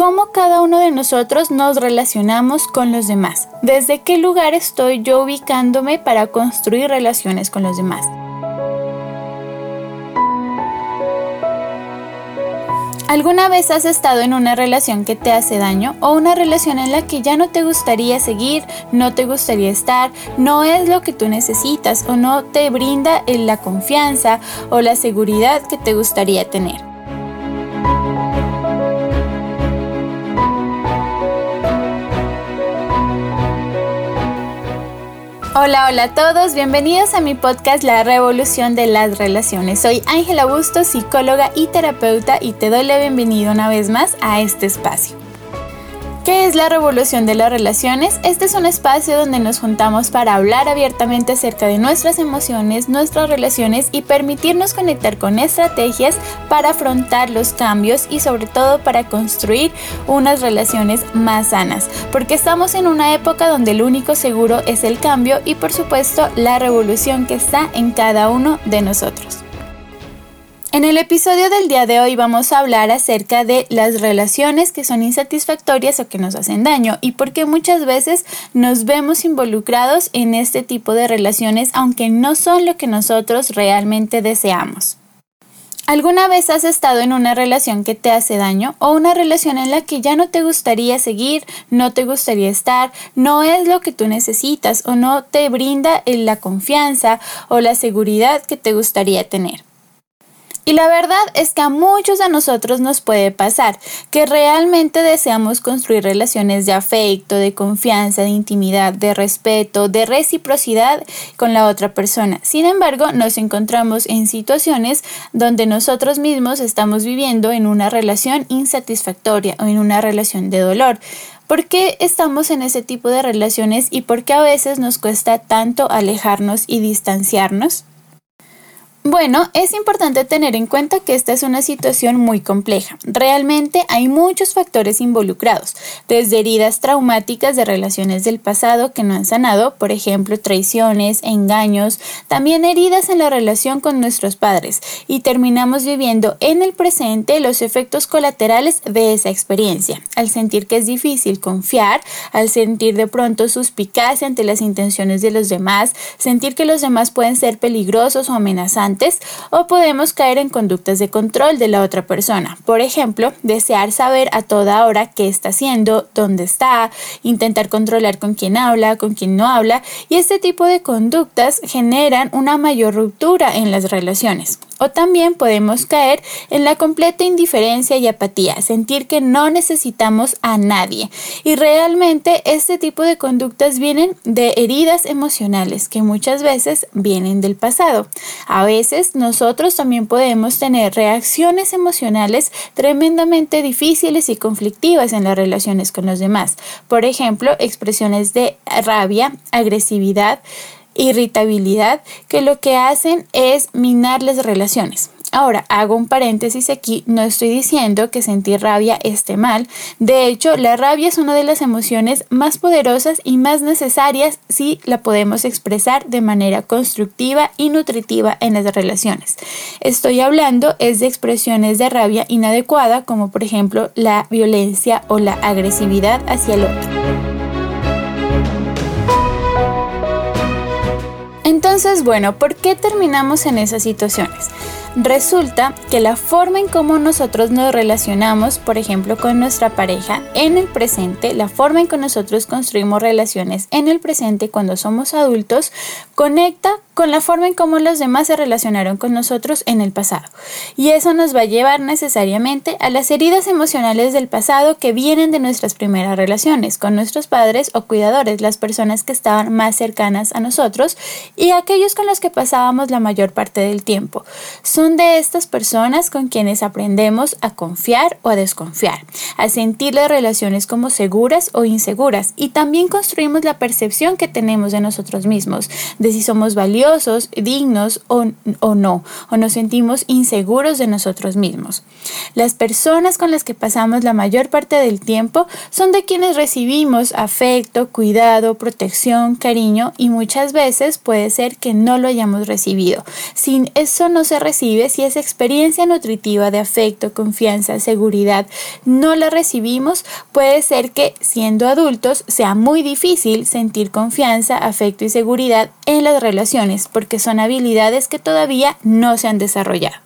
cómo cada uno de nosotros nos relacionamos con los demás. ¿Desde qué lugar estoy yo ubicándome para construir relaciones con los demás? ¿Alguna vez has estado en una relación que te hace daño o una relación en la que ya no te gustaría seguir, no te gustaría estar, no es lo que tú necesitas o no te brinda la confianza o la seguridad que te gustaría tener? Hola, hola a todos, bienvenidos a mi podcast La Revolución de las Relaciones. Soy Ángela Busto, psicóloga y terapeuta y te doy la bienvenida una vez más a este espacio. ¿Qué es la revolución de las relaciones? Este es un espacio donde nos juntamos para hablar abiertamente acerca de nuestras emociones, nuestras relaciones y permitirnos conectar con estrategias para afrontar los cambios y sobre todo para construir unas relaciones más sanas. Porque estamos en una época donde el único seguro es el cambio y por supuesto la revolución que está en cada uno de nosotros. En el episodio del día de hoy vamos a hablar acerca de las relaciones que son insatisfactorias o que nos hacen daño y por qué muchas veces nos vemos involucrados en este tipo de relaciones aunque no son lo que nosotros realmente deseamos. ¿Alguna vez has estado en una relación que te hace daño o una relación en la que ya no te gustaría seguir, no te gustaría estar, no es lo que tú necesitas o no te brinda la confianza o la seguridad que te gustaría tener? Y la verdad es que a muchos de nosotros nos puede pasar que realmente deseamos construir relaciones de afecto, de confianza, de intimidad, de respeto, de reciprocidad con la otra persona. Sin embargo, nos encontramos en situaciones donde nosotros mismos estamos viviendo en una relación insatisfactoria o en una relación de dolor. ¿Por qué estamos en ese tipo de relaciones y por qué a veces nos cuesta tanto alejarnos y distanciarnos? Bueno, es importante tener en cuenta que esta es una situación muy compleja. Realmente hay muchos factores involucrados, desde heridas traumáticas de relaciones del pasado que no han sanado, por ejemplo, traiciones, engaños, también heridas en la relación con nuestros padres, y terminamos viviendo en el presente los efectos colaterales de esa experiencia, al sentir que es difícil confiar, al sentir de pronto suspicacia ante las intenciones de los demás, sentir que los demás pueden ser peligrosos o amenazantes, o podemos caer en conductas de control de la otra persona. Por ejemplo, desear saber a toda hora qué está haciendo, dónde está, intentar controlar con quién habla, con quién no habla y este tipo de conductas generan una mayor ruptura en las relaciones. O también podemos caer en la completa indiferencia y apatía, sentir que no necesitamos a nadie. Y realmente este tipo de conductas vienen de heridas emocionales que muchas veces vienen del pasado. A veces nosotros también podemos tener reacciones emocionales tremendamente difíciles y conflictivas en las relaciones con los demás. Por ejemplo, expresiones de rabia, agresividad, irritabilidad que lo que hacen es minar las relaciones. Ahora, hago un paréntesis aquí, no estoy diciendo que sentir rabia esté mal, de hecho, la rabia es una de las emociones más poderosas y más necesarias si la podemos expresar de manera constructiva y nutritiva en las relaciones. Estoy hablando es de expresiones de rabia inadecuada, como por ejemplo la violencia o la agresividad hacia el otro. Entonces, bueno, ¿por qué terminamos en esas situaciones? Resulta que la forma en cómo nosotros nos relacionamos, por ejemplo, con nuestra pareja en el presente, la forma en que nosotros construimos relaciones en el presente cuando somos adultos, conecta con la forma en cómo los demás se relacionaron con nosotros en el pasado. Y eso nos va a llevar necesariamente a las heridas emocionales del pasado que vienen de nuestras primeras relaciones con nuestros padres o cuidadores, las personas que estaban más cercanas a nosotros y aquellos con los que pasábamos la mayor parte del tiempo. Son de estas personas con quienes aprendemos a confiar o a desconfiar, a sentir las relaciones como seguras o inseguras y también construimos la percepción que tenemos de nosotros mismos, de si somos valiosos, dignos o, o no, o nos sentimos inseguros de nosotros mismos. Las personas con las que pasamos la mayor parte del tiempo son de quienes recibimos afecto, cuidado, protección, cariño y muchas veces puede ser que no lo hayamos recibido. Sin eso no se recibe, si esa experiencia nutritiva de afecto, confianza, seguridad no la recibimos, puede ser que siendo adultos sea muy difícil sentir confianza, afecto y seguridad en las relaciones porque son habilidades que todavía no se han desarrollado.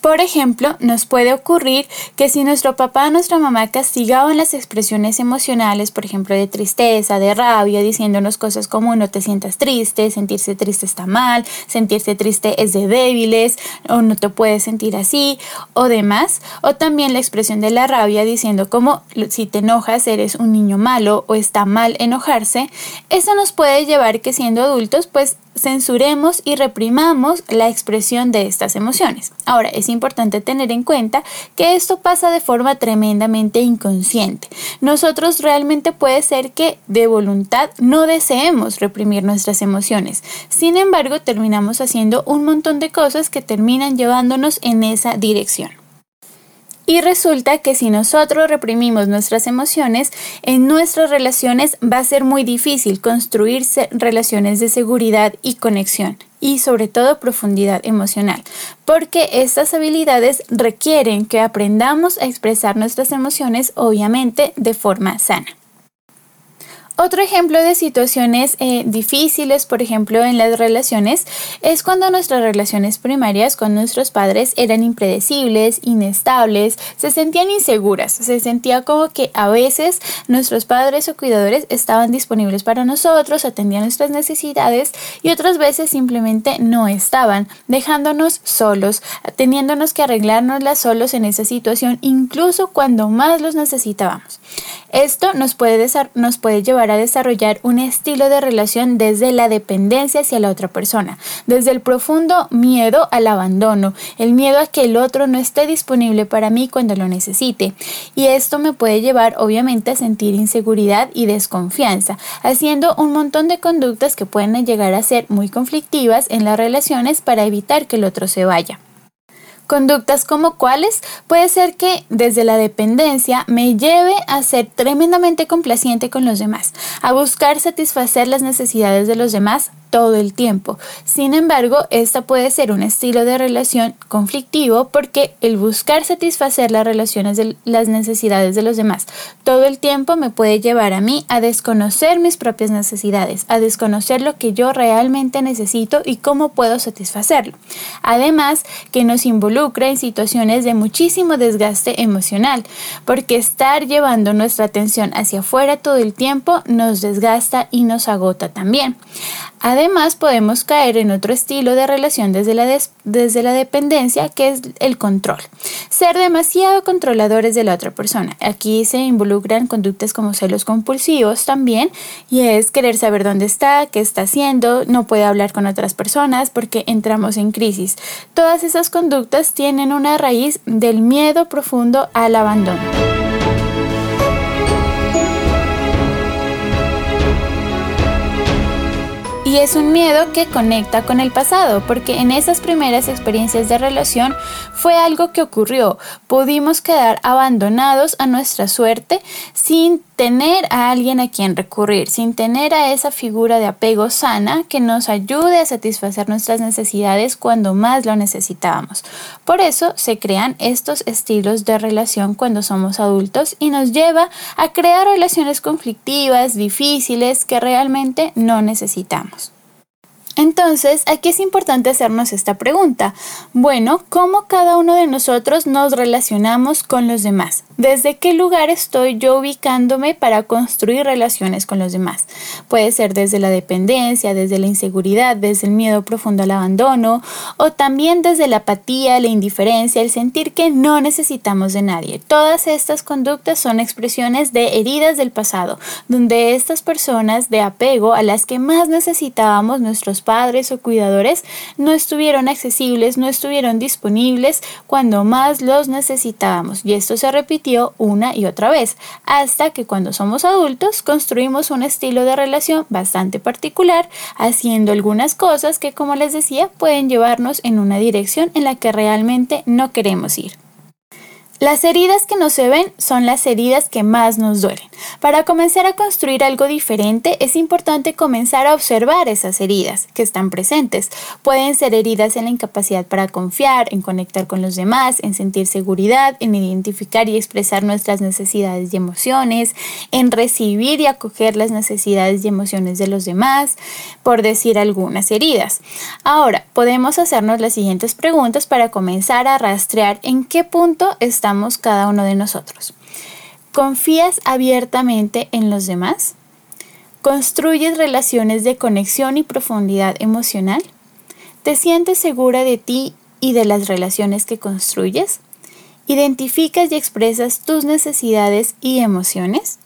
Por ejemplo, nos puede ocurrir que si nuestro papá o nuestra mamá castigaban las expresiones emocionales, por ejemplo, de tristeza, de rabia, diciéndonos cosas como no te sientas triste, sentirse triste está mal, sentirse triste es de débiles, o no te puedes sentir así, o demás, o también la expresión de la rabia diciendo como si te enojas eres un niño malo o está mal enojarse, eso nos puede llevar que siendo adultos pues censuremos y reprimamos la expresión de estas emociones. Ahora, es importante tener en cuenta que esto pasa de forma tremendamente inconsciente. Nosotros realmente puede ser que de voluntad no deseemos reprimir nuestras emociones. Sin embargo, terminamos haciendo un montón de cosas que terminan llevándonos en esa dirección. Y resulta que si nosotros reprimimos nuestras emociones, en nuestras relaciones va a ser muy difícil construirse relaciones de seguridad y conexión y sobre todo profundidad emocional, porque estas habilidades requieren que aprendamos a expresar nuestras emociones obviamente de forma sana. Otro ejemplo de situaciones eh, difíciles, por ejemplo, en las relaciones, es cuando nuestras relaciones primarias con nuestros padres eran impredecibles, inestables, se sentían inseguras, se sentía como que a veces nuestros padres o cuidadores estaban disponibles para nosotros, atendían nuestras necesidades y otras veces simplemente no estaban, dejándonos solos, teniéndonos que arreglárnoslas solos en esa situación, incluso cuando más los necesitábamos. Esto nos puede, nos puede llevar a desarrollar un estilo de relación desde la dependencia hacia la otra persona, desde el profundo miedo al abandono, el miedo a que el otro no esté disponible para mí cuando lo necesite. Y esto me puede llevar obviamente a sentir inseguridad y desconfianza, haciendo un montón de conductas que pueden llegar a ser muy conflictivas en las relaciones para evitar que el otro se vaya. Conductas como cuáles puede ser que desde la dependencia me lleve a ser tremendamente complaciente con los demás, a buscar satisfacer las necesidades de los demás todo el tiempo. Sin embargo, esta puede ser un estilo de relación conflictivo porque el buscar satisfacer las relaciones de las necesidades de los demás todo el tiempo me puede llevar a mí a desconocer mis propias necesidades, a desconocer lo que yo realmente necesito y cómo puedo satisfacerlo. Además, que nos involucra en situaciones de muchísimo desgaste emocional, porque estar llevando nuestra atención hacia afuera todo el tiempo nos desgasta y nos agota también. Podemos caer en otro estilo de relación desde la, desde la dependencia, que es el control. Ser demasiado controladores de la otra persona. Aquí se involucran conductas como celos compulsivos también, y es querer saber dónde está, qué está haciendo, no puede hablar con otras personas porque entramos en crisis. Todas esas conductas tienen una raíz del miedo profundo al abandono. Y es un miedo que conecta con el pasado, porque en esas primeras experiencias de relación fue algo que ocurrió. Pudimos quedar abandonados a nuestra suerte sin tener a alguien a quien recurrir, sin tener a esa figura de apego sana que nos ayude a satisfacer nuestras necesidades cuando más lo necesitábamos. Por eso se crean estos estilos de relación cuando somos adultos y nos lleva a crear relaciones conflictivas, difíciles, que realmente no necesitamos. Entonces, aquí es importante hacernos esta pregunta. Bueno, ¿cómo cada uno de nosotros nos relacionamos con los demás? ¿Desde qué lugar estoy yo ubicándome para construir relaciones con los demás? Puede ser desde la dependencia, desde la inseguridad, desde el miedo profundo al abandono o también desde la apatía, la indiferencia, el sentir que no necesitamos de nadie. Todas estas conductas son expresiones de heridas del pasado, donde estas personas de apego a las que más necesitábamos nuestros padres o cuidadores no estuvieron accesibles, no estuvieron disponibles cuando más los necesitábamos. Y esto se repitió una y otra vez, hasta que cuando somos adultos construimos un estilo de relación bastante particular, haciendo algunas cosas que, como les decía, pueden llevarnos en una dirección en la que realmente no queremos ir. Las heridas que no se ven son las heridas que más nos duelen. Para comenzar a construir algo diferente es importante comenzar a observar esas heridas que están presentes. Pueden ser heridas en la incapacidad para confiar, en conectar con los demás, en sentir seguridad, en identificar y expresar nuestras necesidades y emociones, en recibir y acoger las necesidades y emociones de los demás, por decir algunas heridas. Ahora, podemos hacernos las siguientes preguntas para comenzar a rastrear en qué punto cada uno de nosotros. ¿Confías abiertamente en los demás? ¿Construyes relaciones de conexión y profundidad emocional? ¿Te sientes segura de ti y de las relaciones que construyes? ¿Identificas y expresas tus necesidades y emociones?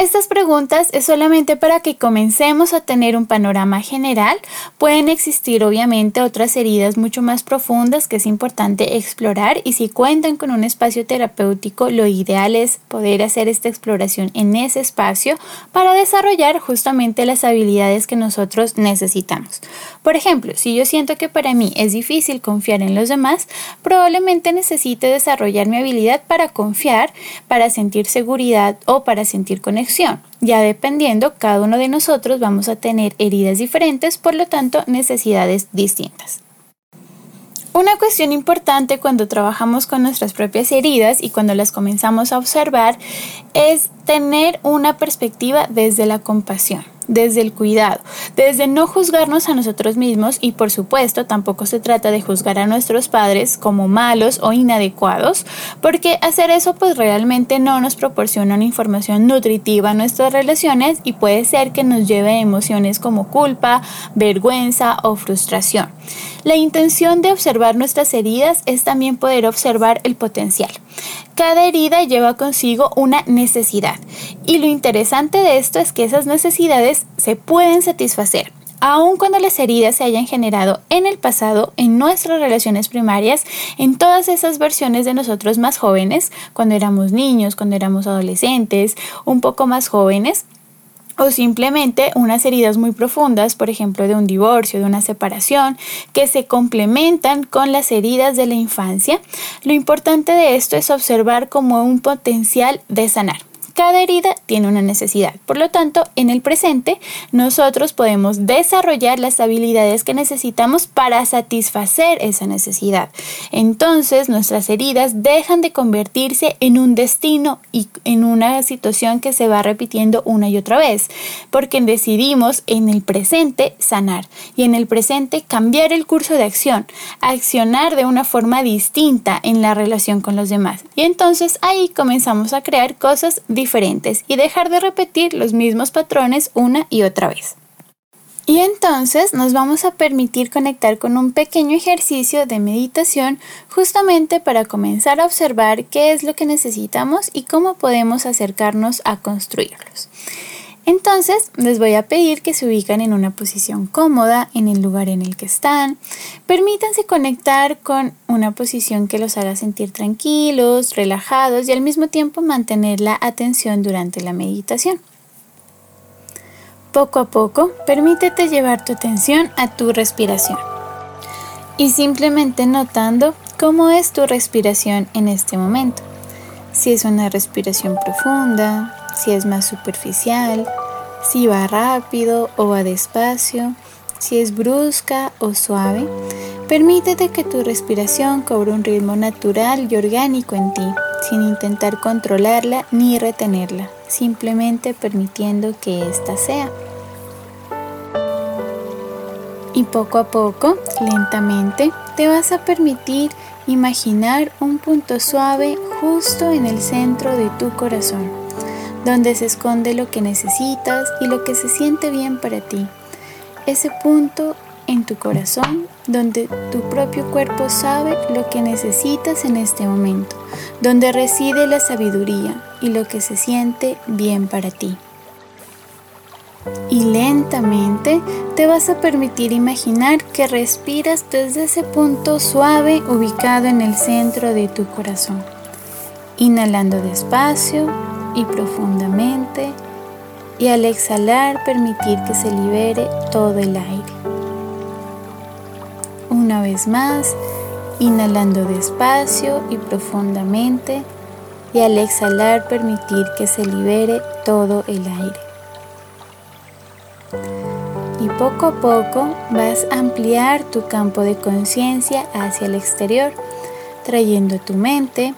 Estas preguntas es solamente para que comencemos a tener un panorama general. Pueden existir obviamente otras heridas mucho más profundas que es importante explorar y si cuentan con un espacio terapéutico lo ideal es poder hacer esta exploración en ese espacio para desarrollar justamente las habilidades que nosotros necesitamos. Por ejemplo, si yo siento que para mí es difícil confiar en los demás, probablemente necesite desarrollar mi habilidad para confiar, para sentir seguridad o para sentir conexión ya dependiendo, cada uno de nosotros vamos a tener heridas diferentes, por lo tanto necesidades distintas. Una cuestión importante cuando trabajamos con nuestras propias heridas y cuando las comenzamos a observar es tener una perspectiva desde la compasión desde el cuidado, desde no juzgarnos a nosotros mismos y por supuesto tampoco se trata de juzgar a nuestros padres como malos o inadecuados, porque hacer eso pues realmente no nos proporciona una información nutritiva a nuestras relaciones y puede ser que nos lleve a emociones como culpa, vergüenza o frustración. La intención de observar nuestras heridas es también poder observar el potencial. Cada herida lleva consigo una necesidad. Y lo interesante de esto es que esas necesidades se pueden satisfacer aun cuando las heridas se hayan generado en el pasado, en nuestras relaciones primarias, en todas esas versiones de nosotros más jóvenes, cuando éramos niños, cuando éramos adolescentes, un poco más jóvenes, o simplemente unas heridas muy profundas, por ejemplo, de un divorcio, de una separación, que se complementan con las heridas de la infancia. Lo importante de esto es observar como un potencial de sanar. Cada herida tiene una necesidad. Por lo tanto, en el presente, nosotros podemos desarrollar las habilidades que necesitamos para satisfacer esa necesidad. Entonces, nuestras heridas dejan de convertirse en un destino y en una situación que se va repitiendo una y otra vez, porque decidimos en el presente sanar y en el presente cambiar el curso de acción, accionar de una forma distinta en la relación con los demás. Y entonces ahí comenzamos a crear cosas diferentes y dejar de repetir los mismos patrones una y otra vez. Y entonces nos vamos a permitir conectar con un pequeño ejercicio de meditación justamente para comenzar a observar qué es lo que necesitamos y cómo podemos acercarnos a construirlos. Entonces les voy a pedir que se ubican en una posición cómoda en el lugar en el que están. Permítanse conectar con una posición que los haga sentir tranquilos, relajados y al mismo tiempo mantener la atención durante la meditación. Poco a poco, permítete llevar tu atención a tu respiración y simplemente notando cómo es tu respiración en este momento. Si es una respiración profunda, si es más superficial, si va rápido o va despacio, si es brusca o suave. Permítete que tu respiración cobre un ritmo natural y orgánico en ti, sin intentar controlarla ni retenerla, simplemente permitiendo que ésta sea. Y poco a poco, lentamente, te vas a permitir imaginar un punto suave justo en el centro de tu corazón donde se esconde lo que necesitas y lo que se siente bien para ti. Ese punto en tu corazón donde tu propio cuerpo sabe lo que necesitas en este momento, donde reside la sabiduría y lo que se siente bien para ti. Y lentamente te vas a permitir imaginar que respiras desde ese punto suave ubicado en el centro de tu corazón. Inhalando despacio y profundamente y al exhalar permitir que se libere todo el aire. Una vez más, inhalando despacio y profundamente y al exhalar permitir que se libere todo el aire. Y poco a poco vas a ampliar tu campo de conciencia hacia el exterior, trayendo tu mente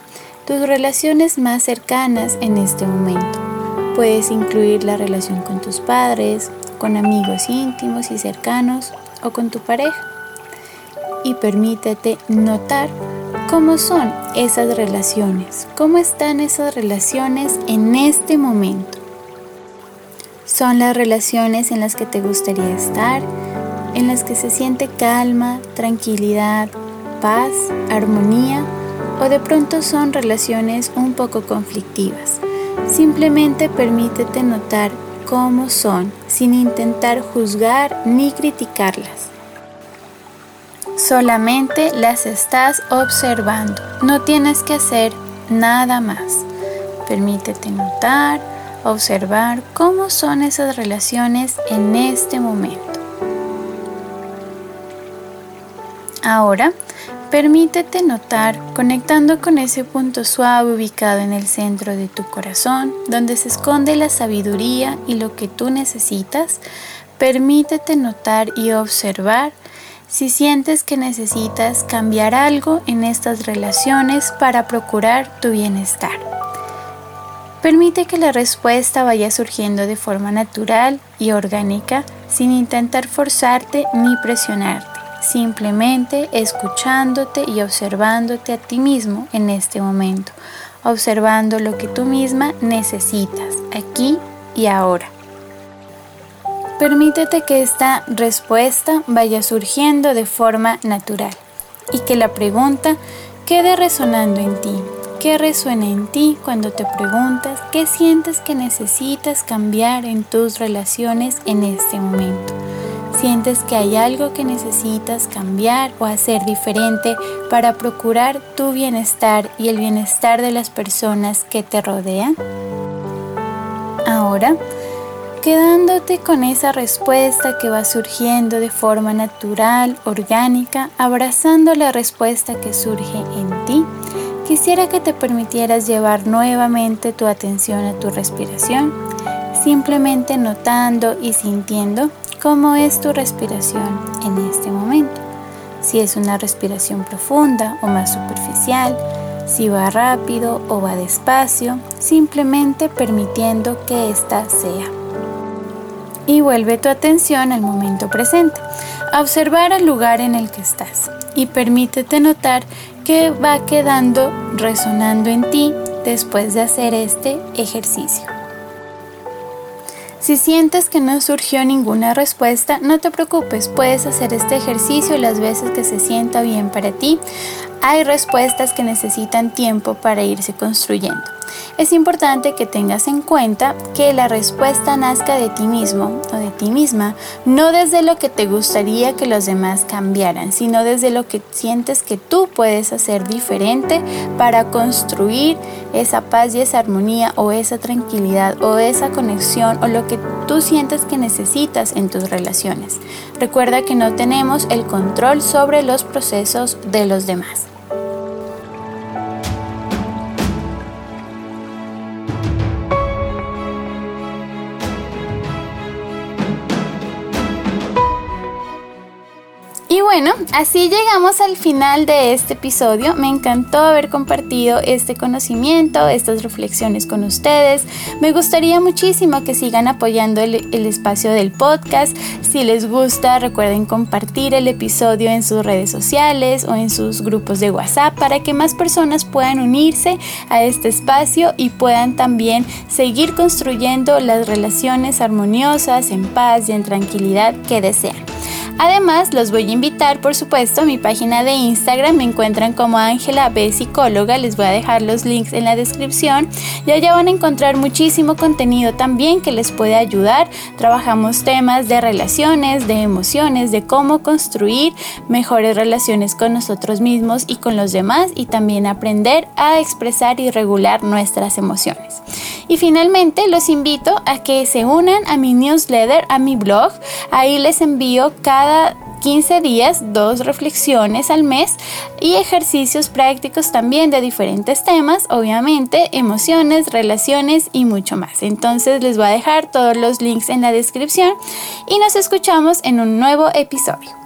tus relaciones más cercanas en este momento. Puedes incluir la relación con tus padres, con amigos íntimos y cercanos o con tu pareja. Y permítete notar cómo son esas relaciones, cómo están esas relaciones en este momento. Son las relaciones en las que te gustaría estar, en las que se siente calma, tranquilidad, paz, armonía o de pronto son relaciones un poco conflictivas. Simplemente permítete notar cómo son sin intentar juzgar ni criticarlas. Solamente las estás observando. No tienes que hacer nada más. Permítete notar, observar cómo son esas relaciones en este momento. Ahora Permítete notar conectando con ese punto suave ubicado en el centro de tu corazón, donde se esconde la sabiduría y lo que tú necesitas. Permítete notar y observar si sientes que necesitas cambiar algo en estas relaciones para procurar tu bienestar. Permite que la respuesta vaya surgiendo de forma natural y orgánica sin intentar forzarte ni presionarte simplemente escuchándote y observándote a ti mismo en este momento, observando lo que tú misma necesitas aquí y ahora. Permítete que esta respuesta vaya surgiendo de forma natural y que la pregunta quede resonando en ti. ¿Qué resuena en ti cuando te preguntas qué sientes que necesitas cambiar en tus relaciones en este momento? Sientes que hay algo que necesitas cambiar o hacer diferente para procurar tu bienestar y el bienestar de las personas que te rodean? Ahora, quedándote con esa respuesta que va surgiendo de forma natural, orgánica, abrazando la respuesta que surge en ti, quisiera que te permitieras llevar nuevamente tu atención a tu respiración, simplemente notando y sintiendo cómo es tu respiración en este momento. Si es una respiración profunda o más superficial, si va rápido o va despacio, simplemente permitiendo que ésta sea. Y vuelve tu atención al momento presente, a observar el lugar en el que estás y permítete notar que va quedando resonando en ti después de hacer este ejercicio. Si sientes que no surgió ninguna respuesta, no te preocupes, puedes hacer este ejercicio las veces que se sienta bien para ti. Hay respuestas que necesitan tiempo para irse construyendo. Es importante que tengas en cuenta que la respuesta nazca de ti mismo o de ti misma, no desde lo que te gustaría que los demás cambiaran, sino desde lo que sientes que tú puedes hacer diferente para construir esa paz y esa armonía o esa tranquilidad o esa conexión o lo que tú sientes que necesitas en tus relaciones. Recuerda que no tenemos el control sobre los procesos de los demás. Bueno, así llegamos al final de este episodio. Me encantó haber compartido este conocimiento, estas reflexiones con ustedes. Me gustaría muchísimo que sigan apoyando el, espacio del podcast. Si les gusta, recuerden compartir el episodio en sus redes sociales o en sus grupos de WhatsApp para que más personas puedan unirse a este espacio y puedan también seguir construyendo las relaciones armoniosas, en paz y en tranquilidad que desean. Además, los voy a invitar, por supuesto, a mi página de Instagram. Me encuentran como Ángela B. Psicóloga. Les voy a dejar los links en la descripción. Y allá van a encontrar muchísimo contenido también que les puede ayudar. Trabajamos temas de relaciones, de emociones, de cómo construir mejores relaciones con nosotros mismos y con los demás y también aprender a expresar y regular nuestras emociones. Y finalmente los invito a que se unan a mi newsletter, a mi blog. Ahí les envío cada 15 días, dos reflexiones al mes y ejercicios prácticos también de diferentes temas, obviamente, emociones, relaciones y mucho más. Entonces les voy a dejar todos los links en la descripción y nos escuchamos en un nuevo episodio.